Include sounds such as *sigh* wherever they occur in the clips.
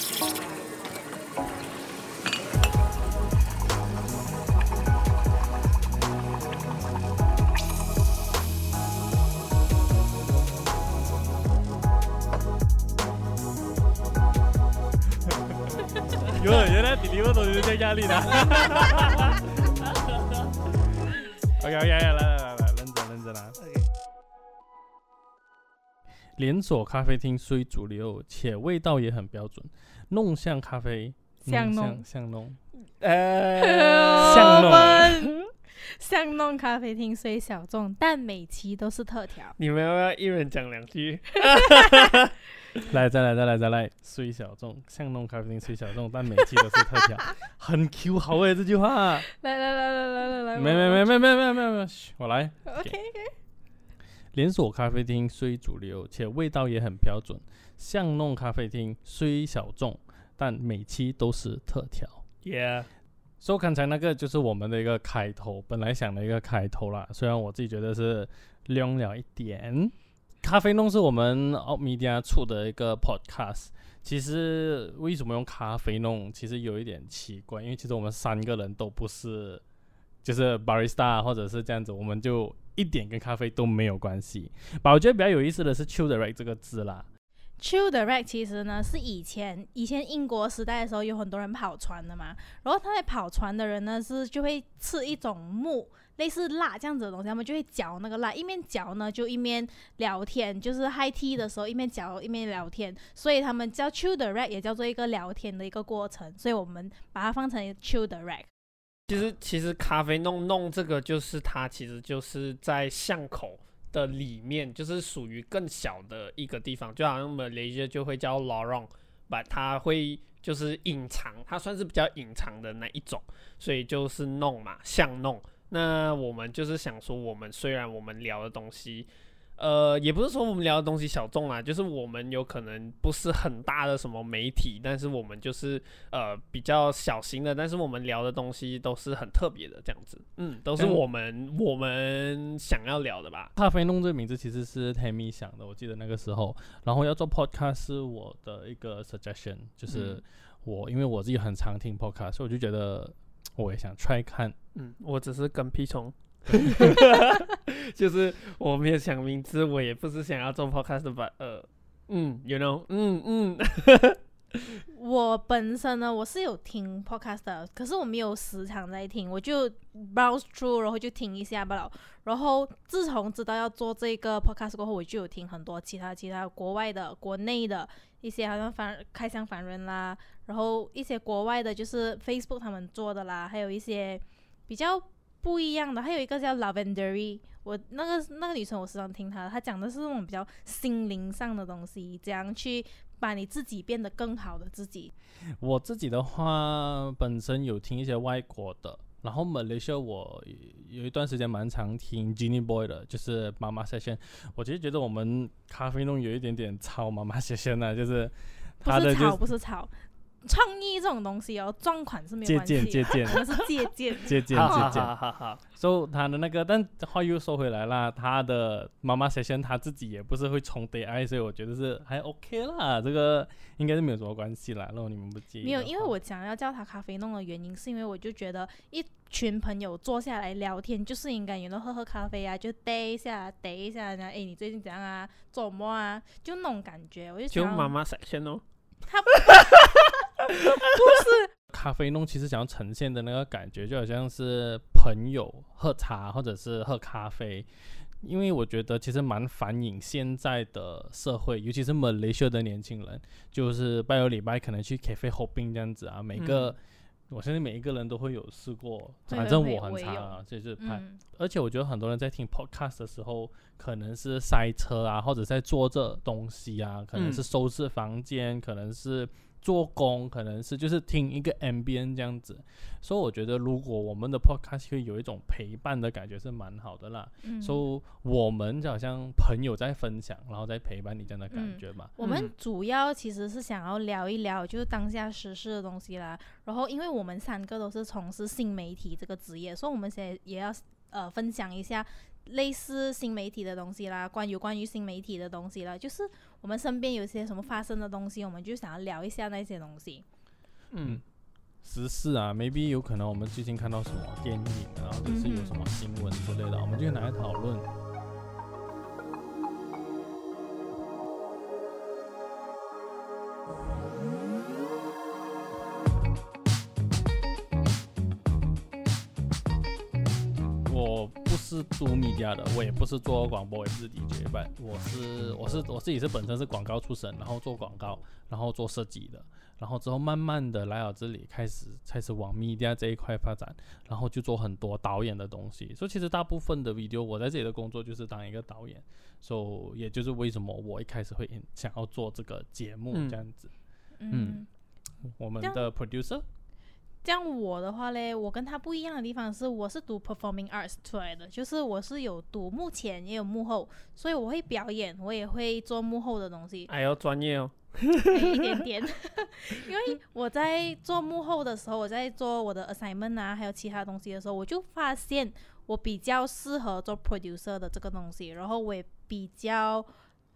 *laughs* 有原来弟弟们都有点压力的。OK OK 来来来来，认真认真来。连锁咖啡厅虽主流，且味道也很标准，弄像咖啡，像弄巷巷弄，呃，像弄我们 *laughs* 巷弄咖啡厅虽小众，但每期都是特调。你们要不要一人讲两句？*laughs* 来再来再来再来，虽小众，巷弄咖啡厅虽小众，但每期都是特调，*laughs* 很 Q 好诶这句话。来来来来来来来，没没没没没没没没，嘘我来。，OK，连锁咖啡厅虽主流，且味道也很标准；巷弄咖啡厅虽小众，但每期都是特调。Yeah，所以刚才那个就是我们的一个开头，本来想的一个开头啦。虽然我自己觉得是亮了一点。咖啡弄是我们 o Media 出的一个 podcast。其实为什么用咖啡弄，其实有一点奇怪，因为其实我们三个人都不是就是 barista 或者是这样子，我们就一点跟咖啡都没有关系。吧，我觉得比较有意思的是 “chill direct” 这个字啦。Chill direct 其实呢是以前以前英国时代的时候有很多人跑船的嘛，然后他在跑船的人呢是就会吃一种木类似蜡这样子的东西，他们就会嚼那个蜡，一面嚼呢就一面聊天，就是 high tea 的时候一面嚼一面聊天，所以他们叫 chill direct 也叫做一个聊天的一个过程，所以我们把它放成 chill direct。其实其实咖啡弄弄这个就是它其实就是在巷口的里面，就是属于更小的一个地方，就好像马来西亚就会叫 lorong，把它会就是隐藏，它算是比较隐藏的那一种，所以就是弄嘛，巷弄。那我们就是想说，我们虽然我们聊的东西，呃，也不是说我们聊的东西小众啦，就是我们有可能不是很大的什么媒体，但是我们就是呃比较小型的，但是我们聊的东西都是很特别的这样子，嗯，都是嗯我们我们想要聊的吧。咖啡弄这个名字其实是 Tammy 想的，我记得那个时候。然后要做 podcast 是我的一个 suggestion，就是嗯我、因为我自己很常听 podcast，所以我就觉得我也想 try 看。嗯，我只是跟屁虫，*laughs* 就是我没有想名字，我也不是想要做 podcast 吧，呃，嗯，you know，嗯嗯，*laughs* 我本身呢，我是有听 podcast 的，可是我没有时常在听，我就 browse through，然后就听一下罢了。然后自从知道要做这个 podcast 过后，我就有听很多其他其他国外的、国内的一些，好像反开箱凡人啦，然后一些国外的，就是 Facebook 他们做的啦，还有一些比较不一样的，还有一个叫 Lavendery，我那个那个女生我时常听她的，她讲的是那种比较心灵上的东西，怎样去把你自己变得更好的自己。我自己的话，本身有听一些外国的，然后 Malaysia 我有一段时间蛮常听 Genie Boy 的，就是妈妈 session。我其实觉得我们咖啡弄有一点点抄妈妈 session 啊，就是不是炒，他的就是不是炒，创意这种东西哦，撞款是没有借关系的，鉴借鉴我们是借鉴。借鉴 *laughs* 借鉴。好好好，所以他的那个，但话又说回来啦，他的妈妈 session 他自己也不是会冲 AI，所以我觉得是还 OK 啦，这个应该是没有什么关系啦。如果你们不介意的话，没有，因为我想要叫他咖啡弄的原因，是因为我就觉得一群朋友坐下来聊天，就是应该有人喝喝咖啡啊，就逮一下，逮一下，然后哎，你最近怎样啊？做什么啊？就那种感觉，我就就妈妈 section 哦，*laughs* *laughs* 咖啡弄其实想要呈现的那个感觉，就好像是朋友喝茶或者是喝咖啡。因为我觉得其实蛮反映现在的社会，尤其是马来西亚的年轻人，就是拜六礼拜可能去 cafe hopping 这样子啊，每个、嗯。我相信每一个人都会有试过，反正我很我也有常啊，就是拍嗯，而且我觉得很多人在听 podcast 的时候，可能是塞车啊，或者在做这东西啊，可能是嗯。收拾房间，可能是做工，可能是就是听一个 ambient 这样子。所以我觉得，如果我们的 podcast 会有一种陪伴的感觉，是蛮好的啦。嗯所以我们就好像朋友在分享，然后在陪伴你这样的感嗯觉嘛。我们嗯主要其实是想要聊一聊，就是当下时事的东西啦。然后，因为我们三个都是从事新媒体这个职业，所以我们现在也要呃分享一下类似新媒体的东西啦，关于关于新媒体的东西啦，就是我们身边有些什么发生的东西，我们就想要聊一下那些东西。嗯，时事啊，maybe 有可能我们最近看到什么电影啊，或者是有什么新闻之类的，我们就拿来讨论。是做 media 的，我也不是做广播，也不是 DJ，但我是我是我自己是本身是广告出身，然后做广告，然后做设计的，然后之后慢慢的来到这里，开始开始往 media 这一块发展，然后就做很多导演的东西。所以其实大部分的 video 我在这里的工作就是当一个导演，所以也就是为什么我一开始会想要做这个节目嗯这样子。嗯，我们的 producer 这样我的话嘞，我跟他不一样的地方是，我是读 performing arts 出来的，就是我是有读幕前也有幕后，所以我会表演，我也会做幕后的东西。哎呦，专业哦。一点点，*laughs* 因为我在做幕后的时候，我在做我的 assignment 啊，还有其他东西的时候，我就发现我比较适合做 producer 的这个东西，然后我也比较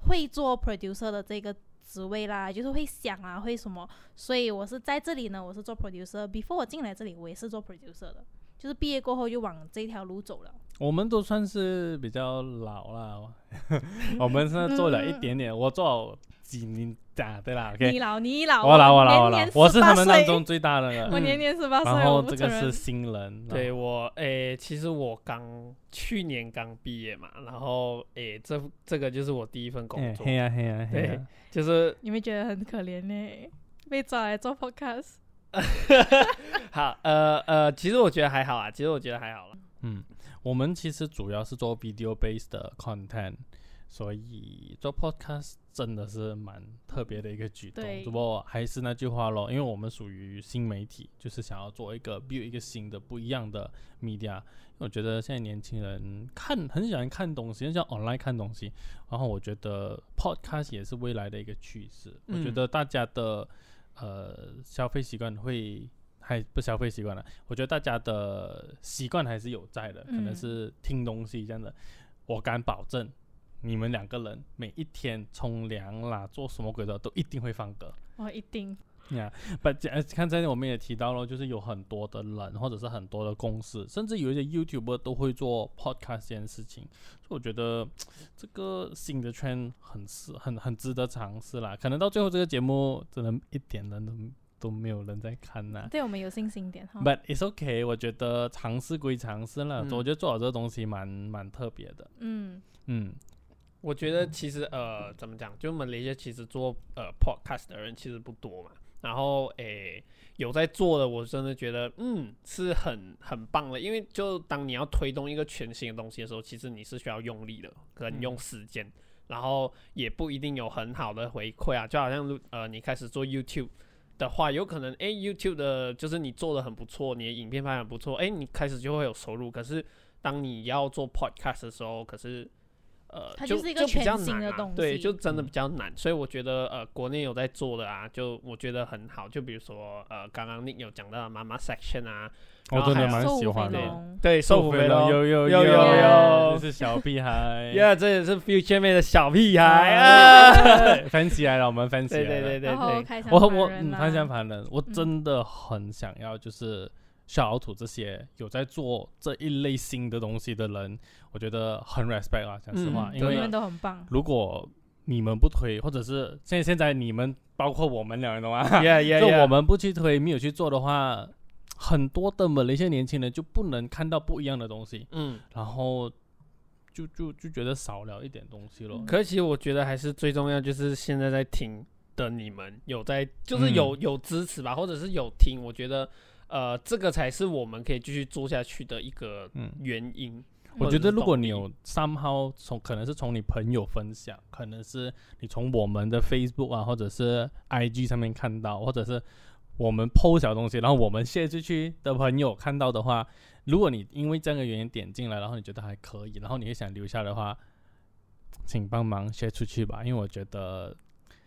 会做 producer 的这个职位啦，就是会想啊，会什么，所以我是在这里呢，我是做 producer。before 我进来这里，我也是做 producer 的，就是毕业过后就往这条路走了。我们都算是比较老了，*laughs* 我们现在做了一点点，我做几年啊，对啦，OK，你老你老，我老我老我老我是他们当中最大的了。*laughs* 我年年十八岁，然后这个是新人，对我，诶、其实我刚去年刚毕业嘛，然后诶、这这个就是我第一份工作，哎嘿呀嘿呀嘿就是你们觉得很可怜呢？被抓来做 podcast，*laughs* 好，呃呃，其实我觉得还好啊，其实我觉得还好了。嗯，我们其实主要是做 video based 的 content，所以做 podcast 真的是蛮特别的一个举动。不过还是那句话咯，因为我们属于新媒体，就是想要做一个 build 一个新的不一样的 media。我觉得现在年轻人看很喜欢看东西，很喜欢 online 看东西，然后我觉得 podcast 也是未来的一个趋势。我觉嗯得大家的呃消费习惯会还不消费习惯了，我觉得大家的习惯还是有在的，可能嗯是听东西这样的。我敢保证，你们两个人每一天冲凉啦，做什么鬼的都一定会放歌。我一定呀，*laughs* 不，呃看这里我们也提到了，就是有很多的人或者是很多的公司，甚至有一些 YouTuber 都会做 podcast 这件事情，所以我觉得这个新的 trend 很是很很值得尝试啦。可能到最后这个节目真的一点人都都没有人在看呐。对我们有信心一点哈。But it's okay，我觉得尝试归尝试了，嗯我觉得做好这个东西蛮蛮特别的。嗯，嗯，我觉得其实呃，怎么讲，就我们那些其实做呃 podcast 的人其实不多嘛。然后诶，有在做的，我真的觉得嗯是很很棒的，因为就当你要推动一个全新的东西的时候，其实你是需要用力的，可能用时间，然后也不一定有很好的回馈啊。就好像呃，你开始做 YouTube 的话，有可能诶 YouTube 的就是你做的很不错，你的影片拍得很不错，诶，你开始就会有收入。可是当你要做 podcast 的时候，可是呃，它就就是一个比较全新的东对，西就真的嗯。比较难，所以我觉得呃，国内有在做的啊，就我觉得很好，就比如说呃，刚刚 Nick 有讲到妈妈 section 啊，我真的蛮喜欢的。对，瘦虎肥龙，有有有有这是小屁孩。*laughs* 呀，这也是 Future 妹的小屁孩哎啊，*laughs* 翻起来了，我们翻起来了。对对对对对，我我翻相反人，我嗯。真的很想要，就是小老土这些有在做这一类型的东西的人，我觉得很 respect 啊，讲实话，嗯因为你们都很棒。如果你们不推，或者是现在现在你们包括我们两人的话？*laughs* Yeah Yeah 就我们不去推，没有去做的话，很多的马来西亚年轻人就不能看到不一样的东西，嗯，然后就就就觉得少了一点东西咯。可是其实我觉得还是最重要，就是现在在听的你们有在，就是有、有支持吧，或者是有听，我觉得呃，这个才是我们可以继续做下去的一个嗯原因。我觉得如果你有 somehow 从可能是从你朋友分享，可能是你从我们的 Facebook 啊，或者是 IG 上面看到，或者是我们 PO 小东西，然后我们 share 出去的朋友看到的话，如果你因为这样的原因点进来，然后你觉得还可以，然后你也想留下的话，请帮忙 share 出去吧，因为我觉得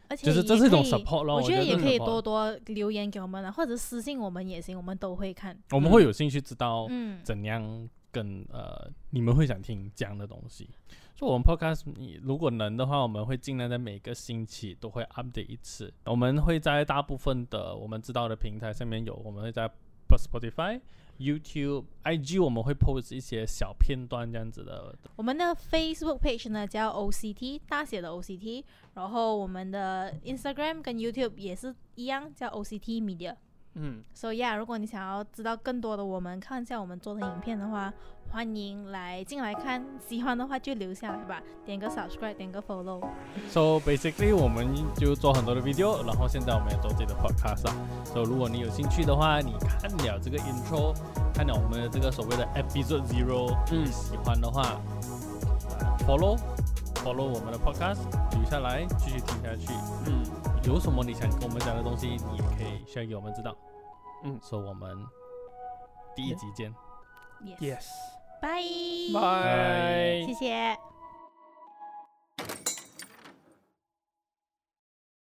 而且就是这是一种 support 咯。我觉得也可以多多留言给我们啊，或者私信我们也行，我们都会看。我们会有兴趣知道嗯，怎样跟呃你们会想听这样的东西。所以，我们 podcast 你如果能的话，我们会尽量在每个星期都会 update 一次。我们会在大部分的我们知道的平台上面有，我们会在 Spotify、YouTube、IG，我们会 post 一些小片段这样子的。我们的 Facebook page 呢叫 OCT 大写的 OCT，然后我们的 Instagram 跟 YouTube 也是一样叫 OCT Media。嗯，所以啊，如果你想要知道更多的我们，看一下我们做的影片的话，欢迎来进来看。喜欢的话就留下来吧，点个 subscribe，点个 follow。So basically，我们就做很多的 video，然后现在我们也做自己的 podcast 啊。所以如果你有兴趣的话，你看了这个 intro，看了我们的这个所谓的 episode zero，嗯喜欢的话、呃 follow follow 我们的 podcast，留下来继续听下去。嗯，有什么你想跟我们讲的东西，你也可以 share 给我们知道。嗯所以我们第一集见。拜谢谢。